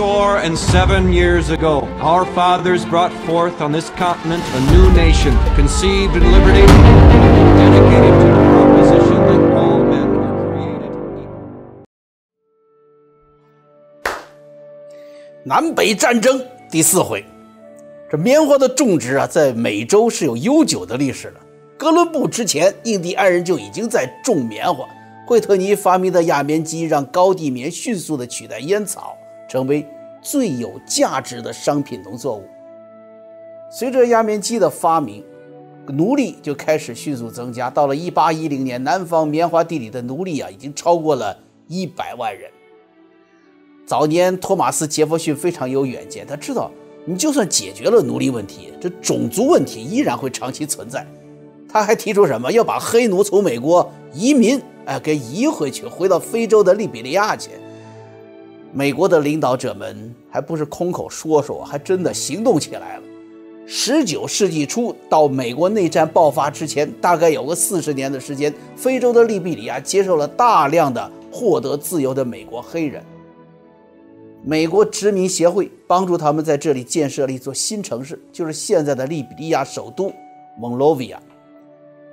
score and seven years ago, our fathers brought forth on this continent a new nation, conceived in liberty, dedicated to the proposition that all men are created equal. 南北战争第四回，这棉花的种植啊，在美洲是有悠久的历史的。哥伦布之前，印第安人就已经在种棉花。惠特尼发明的压棉机，让高地棉迅速地取代烟草，成为最有价值的商品农作物。随着压棉机的发明，奴隶就开始迅速增加。到了1810年，南方棉花地里的奴隶啊，已经超过了一百万人。早年，托马斯·杰弗逊非常有远见，他知道，你就算解决了奴隶问题，这种族问题依然会长期存在。他还提出什么？要把黑奴从美国移民。哎，给移回去，回到非洲的利比利亚去。美国的领导者们还不是空口说说，还真的行动起来了。十九世纪初到美国内战爆发之前，大概有个四十年的时间，非洲的利比里亚接受了大量的获得自由的美国黑人。美国殖民协会帮助他们在这里建设了一座新城市，就是现在的利比里亚首都蒙罗维亚。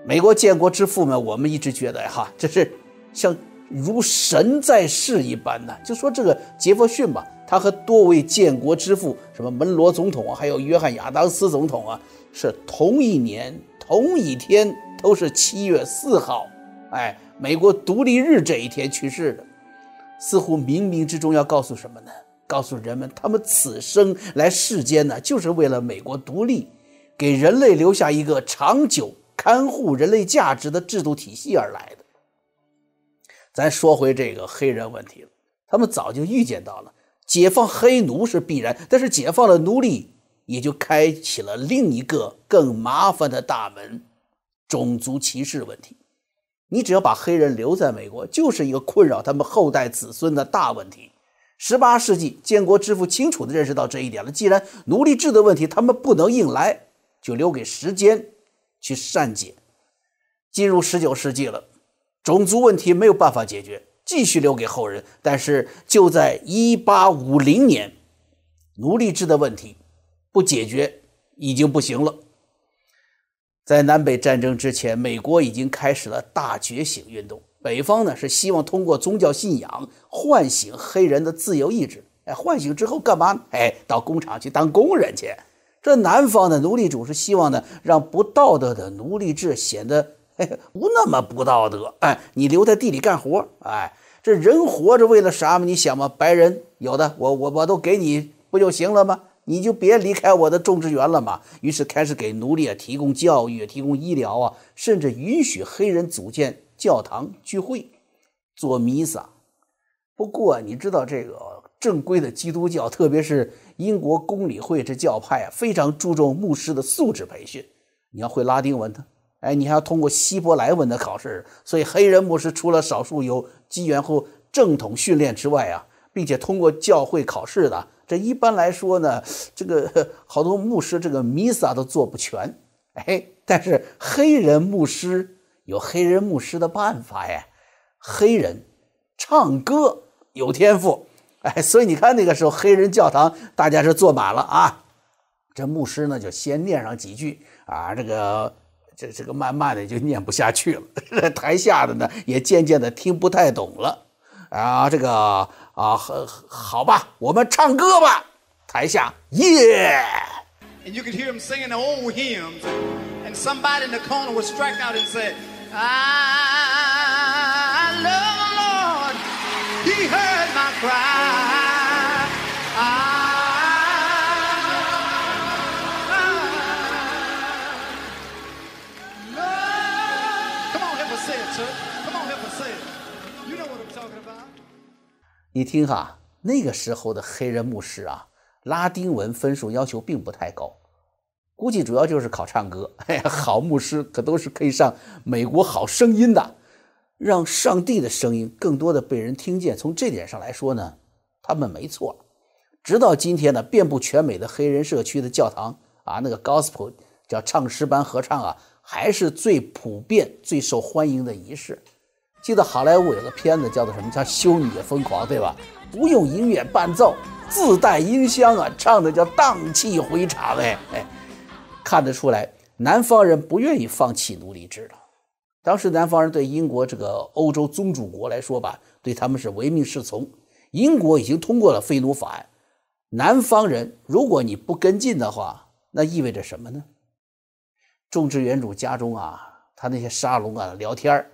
美国建国之父们，我们一直觉得哈，这是像如神在世一般呢。就说这个杰弗逊吧，他和多位建国之父，什么门罗总统啊，还有约翰亚当斯总统啊，是同一年同一天，都是七月四号，哎，美国独立日这一天去世的。似乎冥冥之中要告诉什么呢？告诉人们，他们此生来世间呢，就是为了美国独立，给人类留下一个长久。看护人类价值的制度体系而来的。咱说回这个黑人问题了，他们早就预见到了解放黑奴是必然，但是解放了奴隶，也就开启了另一个更麻烦的大门——种族歧视问题。你只要把黑人留在美国，就是一个困扰他们后代子孙的大问题。十八世纪，建国之父清楚地认识到这一点了。既然奴隶制的问题他们不能硬来，就留给时间。去善解。进入十九世纪了，种族问题没有办法解决，继续留给后人。但是就在一八五零年，奴隶制的问题不解决已经不行了。在南北战争之前，美国已经开始了大觉醒运动。北方呢是希望通过宗教信仰唤醒黑人的自由意志。哎，唤醒之后干嘛？哎，到工厂去当工人去。这南方的奴隶主是希望呢，让不道德的奴隶制显得嘿 不那么不道德。哎，你留在地里干活，哎，这人活着为了啥嘛？你想嘛，白人有的，我我我都给你不就行了吗？你就别离开我的种植园了嘛。于是开始给奴隶啊提供教育、提供医疗啊，甚至允许黑人组建教堂聚会、做弥撒。不过你知道这个正规的基督教，特别是。英国公理会这教派啊，非常注重牧师的素质培训。你要会拉丁文的，哎，你还要通过希伯来文的考试。所以黑人牧师除了少数有机缘后正统训练之外啊，并且通过教会考试的，这一般来说呢，这个好多牧师这个弥撒都做不全。哎，但是黑人牧师有黑人牧师的办法呀，黑人唱歌有天赋。哎，所以你看那个时候黑人教堂，大家是坐满了啊。这牧师呢就先念上几句啊，这个这这个慢慢的就念不下去了。台下的呢也渐渐的听不太懂了啊。这个啊，好吧，我们唱歌吧。台下耶。你听哈，那个时候的黑人牧师啊，拉丁文分数要求并不太高，估计主要就是考唱歌。好牧师可都是可以上美国好声音的。让上帝的声音更多的被人听见。从这点上来说呢，他们没错。直到今天呢，遍布全美的黑人社区的教堂啊，那个 gospel 叫唱诗班合唱啊，还是最普遍、最受欢迎的仪式。记得好莱坞有个片子叫做什么？叫《修女也疯狂》，对吧？不用音乐伴奏，自带音箱啊，唱的叫荡气回肠。哎哎，看得出来，南方人不愿意放弃奴隶制的。当时南方人对英国这个欧洲宗主国来说吧，对他们是唯命是从。英国已经通过了废奴法案，南方人如果你不跟进的话，那意味着什么呢？种植园主家中啊，他那些沙龙啊聊天儿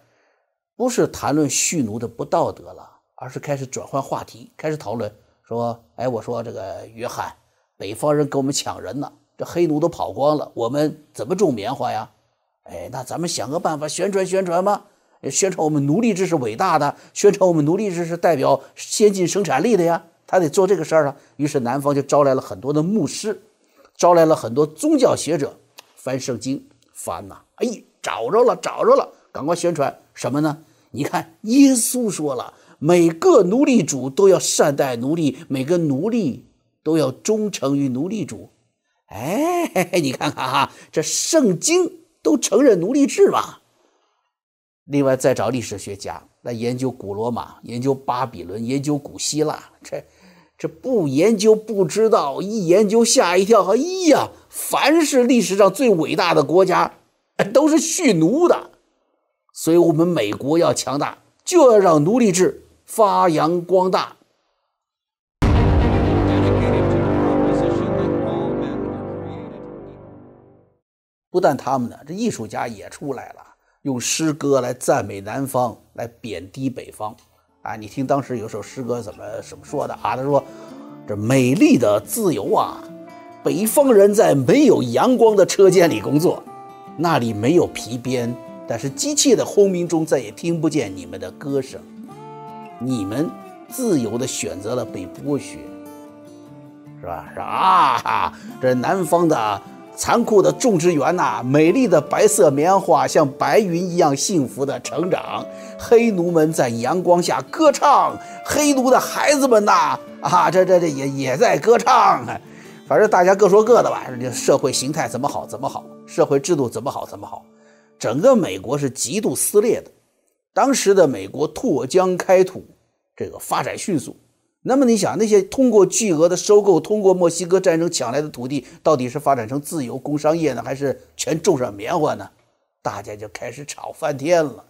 不是谈论蓄奴的不道德了，而是开始转换话题，开始讨论说：“哎，我说这个约翰，北方人跟我们抢人呢，这黑奴都跑光了，我们怎么种棉花呀？哎，那咱们想个办法宣传宣传吧？”宣传我们奴隶制是伟大的，宣传我们奴隶制是代表先进生产力的呀，他得做这个事儿啊。于是南方就招来了很多的牧师，招来了很多宗教学者，翻圣经，翻呐，哎，找着了，找着了，赶快宣传什么呢？你看，耶稣说了，每个奴隶主都要善待奴隶，每个奴隶都要忠诚于奴隶主。哎，你看看哈，这圣经都承认奴隶制嘛。另外，再找历史学家来研究古罗马、研究巴比伦、研究古希腊。这这不研究不知道，一研究吓一跳。哎呀，凡是历史上最伟大的国家，都是蓄奴的。所以，我们美国要强大，就要让奴隶制发扬光大。不但他们呢，这艺术家也出来了。用诗歌来赞美南方，来贬低北方，啊！你听当时有首诗歌怎么怎么说的啊？他说：“这美丽的自由啊，北方人在没有阳光的车间里工作，那里没有皮鞭，但是机器的轰鸣中再也听不见你们的歌声。你们自由地选择了被剥削，是吧？是啊，这南方的。”残酷的种植园呐，美丽的白色棉花像白云一样幸福的成长，黑奴们在阳光下歌唱，黑奴的孩子们呐，啊，这这这也也在歌唱，反正大家各说各的吧。这社会形态怎么好怎么好，社会制度怎么好怎么好，整个美国是极度撕裂的。当时的美国拓疆开土，这个发展迅速。那么你想，那些通过巨额的收购、通过墨西哥战争抢来的土地，到底是发展成自由工商业呢，还是全种上棉花呢？大家就开始吵翻天了。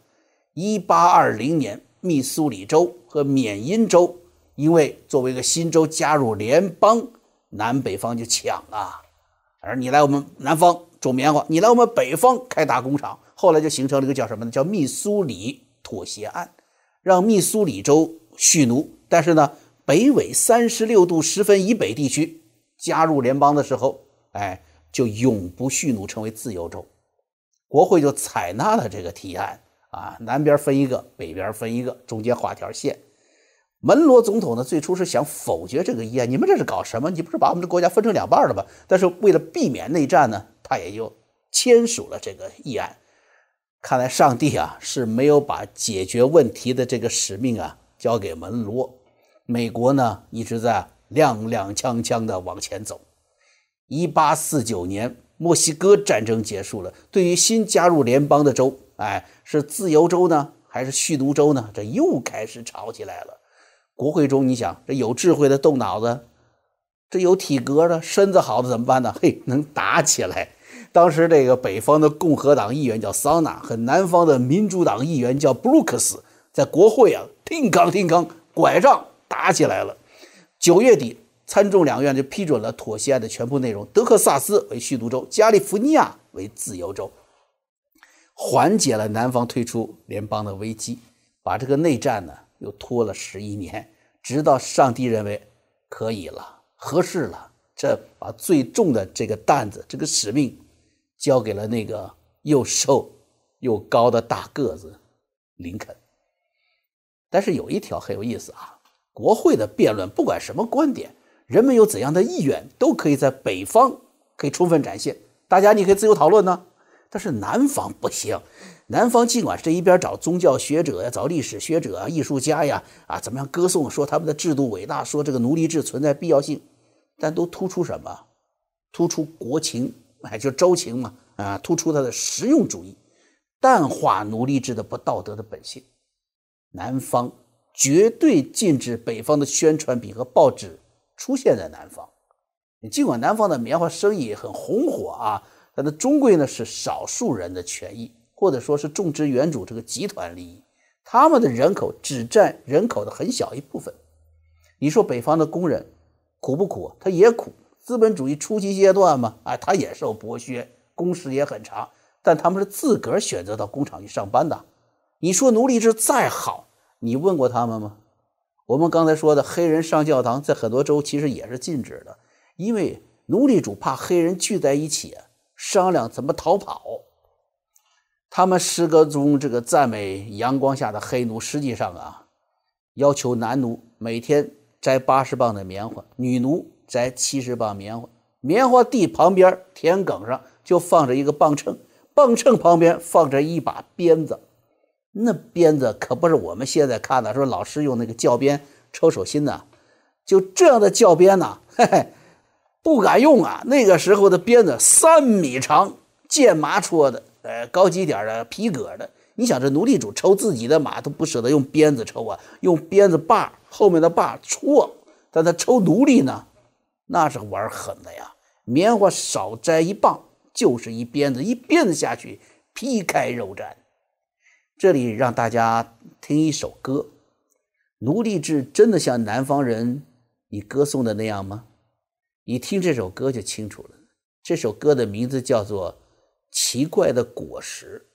一八二零年，密苏里州和缅因州因为作为一个新州加入联邦，南北方就抢啊。而你来我们南方种棉花，你来我们北方开大工厂，后来就形成了一个叫什么呢？叫密苏里妥协案，让密苏里州蓄奴，但是呢。北纬三十六度十分以北地区加入联邦的时候，哎，就永不蓄奴，成为自由州。国会就采纳了这个提案啊，南边分一个，北边分一个，中间画条线。门罗总统呢，最初是想否决这个议案，你们这是搞什么？你不是把我们的国家分成两半了吗？但是为了避免内战呢，他也就签署了这个议案。看来上帝啊是没有把解决问题的这个使命啊交给门罗。美国呢一直在踉踉跄跄地往前走。一八四九年，墨西哥战争结束了。对于新加入联邦的州，哎，是自由州呢，还是蓄奴州呢？这又开始吵起来了。国会中，你想，这有智慧的动脑子，这有体格的、身子好的怎么办呢？嘿，能打起来。当时这个北方的共和党议员叫桑拿，和南方的民主党议员叫布鲁克斯，在国会啊，听康听康，拐杖。打起来了。九月底，参众两院就批准了妥协案的全部内容，德克萨斯为蓄奴州，加利福尼亚为自由州，缓解了南方退出联邦的危机，把这个内战呢又拖了十一年，直到上帝认为可以了，合适了，这把最重的这个担子，这个使命交给了那个又瘦 又高的大个子林肯。但是有一条很有意思啊。国会的辩论，不管什么观点，人们有怎样的意愿，都可以在北方可以充分展现。大家你可以自由讨论呢。但是南方不行，南方尽管这一边找宗教学者呀，找历史学者啊，艺术家呀，啊，怎么样歌颂说他们的制度伟大，说这个奴隶制存在必要性，但都突出什么？突出国情，哎，就周情嘛，啊，突出他的实用主义，淡化奴隶制的不道德的本性。南方绝对禁止北方的宣传品和报纸出现在南方。尽管南方的棉花生意很红火啊，但它终归呢是少数人的权益，或者说是种植园主这个集团利益。他们的人口只占人口的很小一部分。你说北方的工人苦不苦？他也苦。资本主义初期阶段嘛，啊，他也受剥削，工时也很长，但他们是自个儿选择到工厂去上班的。你说奴隶制再好，你问过他们吗？我们刚才说的黑人上教堂，在很多州其实也是禁止的，因为奴隶主怕黑人聚在一起商量怎么逃跑。他们诗歌中这个赞美阳光下的黑奴，实际上啊，要求男奴每天摘八十磅的棉花，女奴摘七十磅棉花。棉花地旁边田埂上就放着一个磅秤，磅秤旁边放着一把鞭子。那鞭子可不是我们现在看的，说老师用那个教鞭抽手心的，就这样的教鞭呐，嘿嘿，不敢用啊。那个时候的鞭子三米长，剑麻戳的。呃，高级点的皮革的，你想这奴隶主抽自己的马都不舍得用鞭子抽啊，用鞭子把后面的把戳，但他抽奴隶呢，那是玩狠的呀。棉花少摘一磅就是一鞭子，一鞭子下去皮开肉绽。这里让大家听一首歌，奴隶制真的像南方人你歌颂的那样吗？你听这首歌就清楚了。这首歌的名字叫做。奇怪的果实，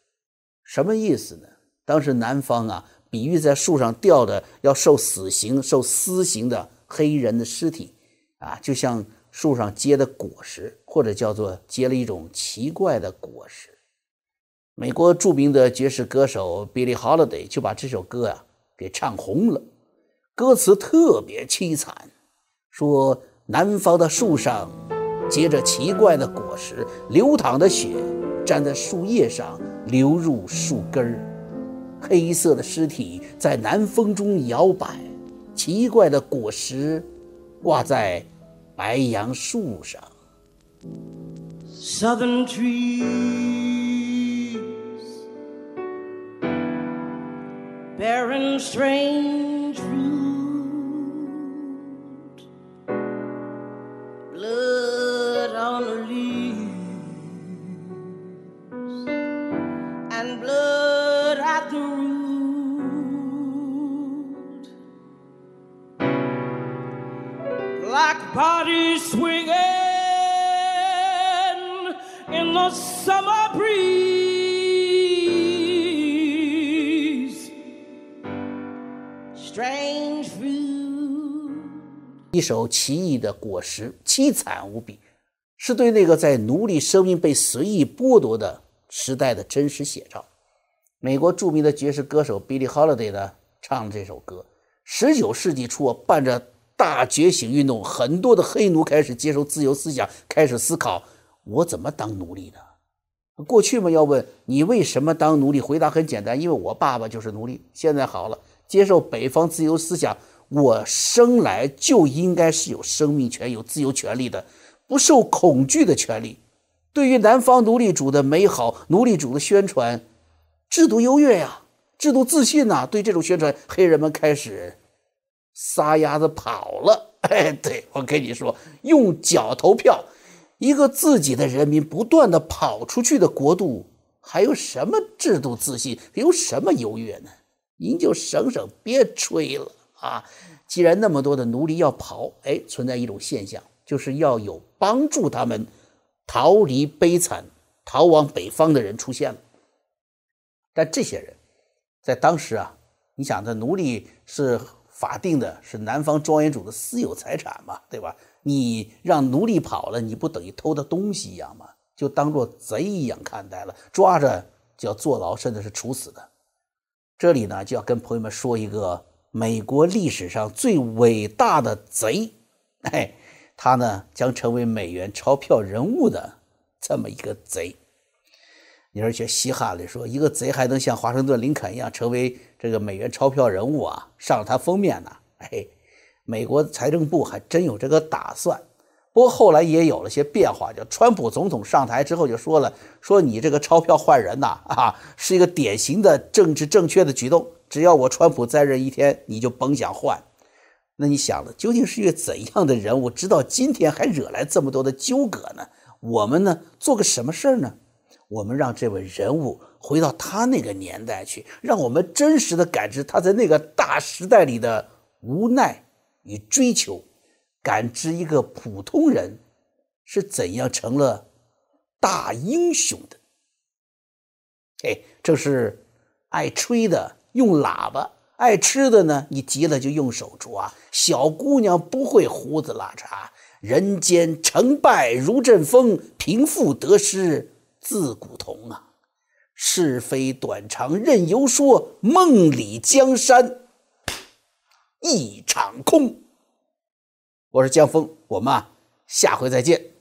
什么意思呢？当时南方啊，比喻在树上吊的要受死刑、受私刑的黑人的尸体啊，就像树上结的果实，或者叫做结了一种奇怪的果实。美国著名的爵士歌手 Billie Holiday 就把这首歌啊给唱红了，歌词特别凄惨，说南方的树上结着奇怪的果实，流淌的血。粘在树叶上，流入树根儿，黑色的尸体在南风中摇摆，奇怪的果实挂在白杨树上。Southern trees bearing strange fruit. Party swinging in the summer breeze. Strange fruit，一首奇异的果实，凄惨无比，是对那个在奴隶生命被随意剥夺的时代的真实写照。美国著名的爵士歌手 Billie Holiday 呢，唱这首歌。十九世纪初，伴着大觉醒运动，很多的黑奴开始接受自由思想，开始思考：我怎么当奴隶的？过去嘛，要问你为什么当奴隶，回答很简单，因为我爸爸就是奴隶。现在好了，接受北方自由思想，我生来就应该是有生命权、有自由权利的，不受恐惧的权利。对于南方奴隶主的美好，奴隶主的宣传，制度优越呀，制度自信呐，对这种宣传，黑人们开始。撒丫子跑了，哎，对我跟你说，用脚投票，一个自己的人民不断的跑出去的国度，还有什么制度自信，有什么优越呢？您就省省别吹了啊！既然那么多的奴隶要跑，哎，存在一种现象，就是要有帮助他们逃离悲惨、逃往北方的人出现了。但这些人，在当时啊，你想，这奴隶是。法定的是南方庄园主的私有财产嘛，对吧？你让奴隶跑了，你不等于偷他东西一样吗？就当做贼一样看待了，抓着就要坐牢，甚至是处死的。这里呢，就要跟朋友们说一个美国历史上最伟大的贼，哎，他呢将成为美元钞票人物的这么一个贼。你说学稀罕的说，一个贼还能像华盛顿林肯一样成为这个美元钞票人物啊，上了他封面呢？哎，美国财政部还真有这个打算。不过后来也有了些变化，叫川普总统上台之后就说了，说你这个钞票换人呐，啊，是一个典型的政治正确的举动，只要我川普在任一天，你就甭想换。那你想了，究竟是一个怎样的人物，直到今天还惹来这么多的纠葛呢？我们呢，做个什么事儿呢？我们让这位人物回到他那个年代去，让我们真实的感知他在那个大时代里的无奈与追求，感知一个普通人是怎样成了大英雄的。哎，这是爱吹的用喇叭，爱吃的呢，你急了就用手抓。小姑娘不会胡子拉碴，人间成败如阵风，贫富得失自古同啊。是非短长任由说，梦里江山一场空。我是江峰，我们啊，下回再见。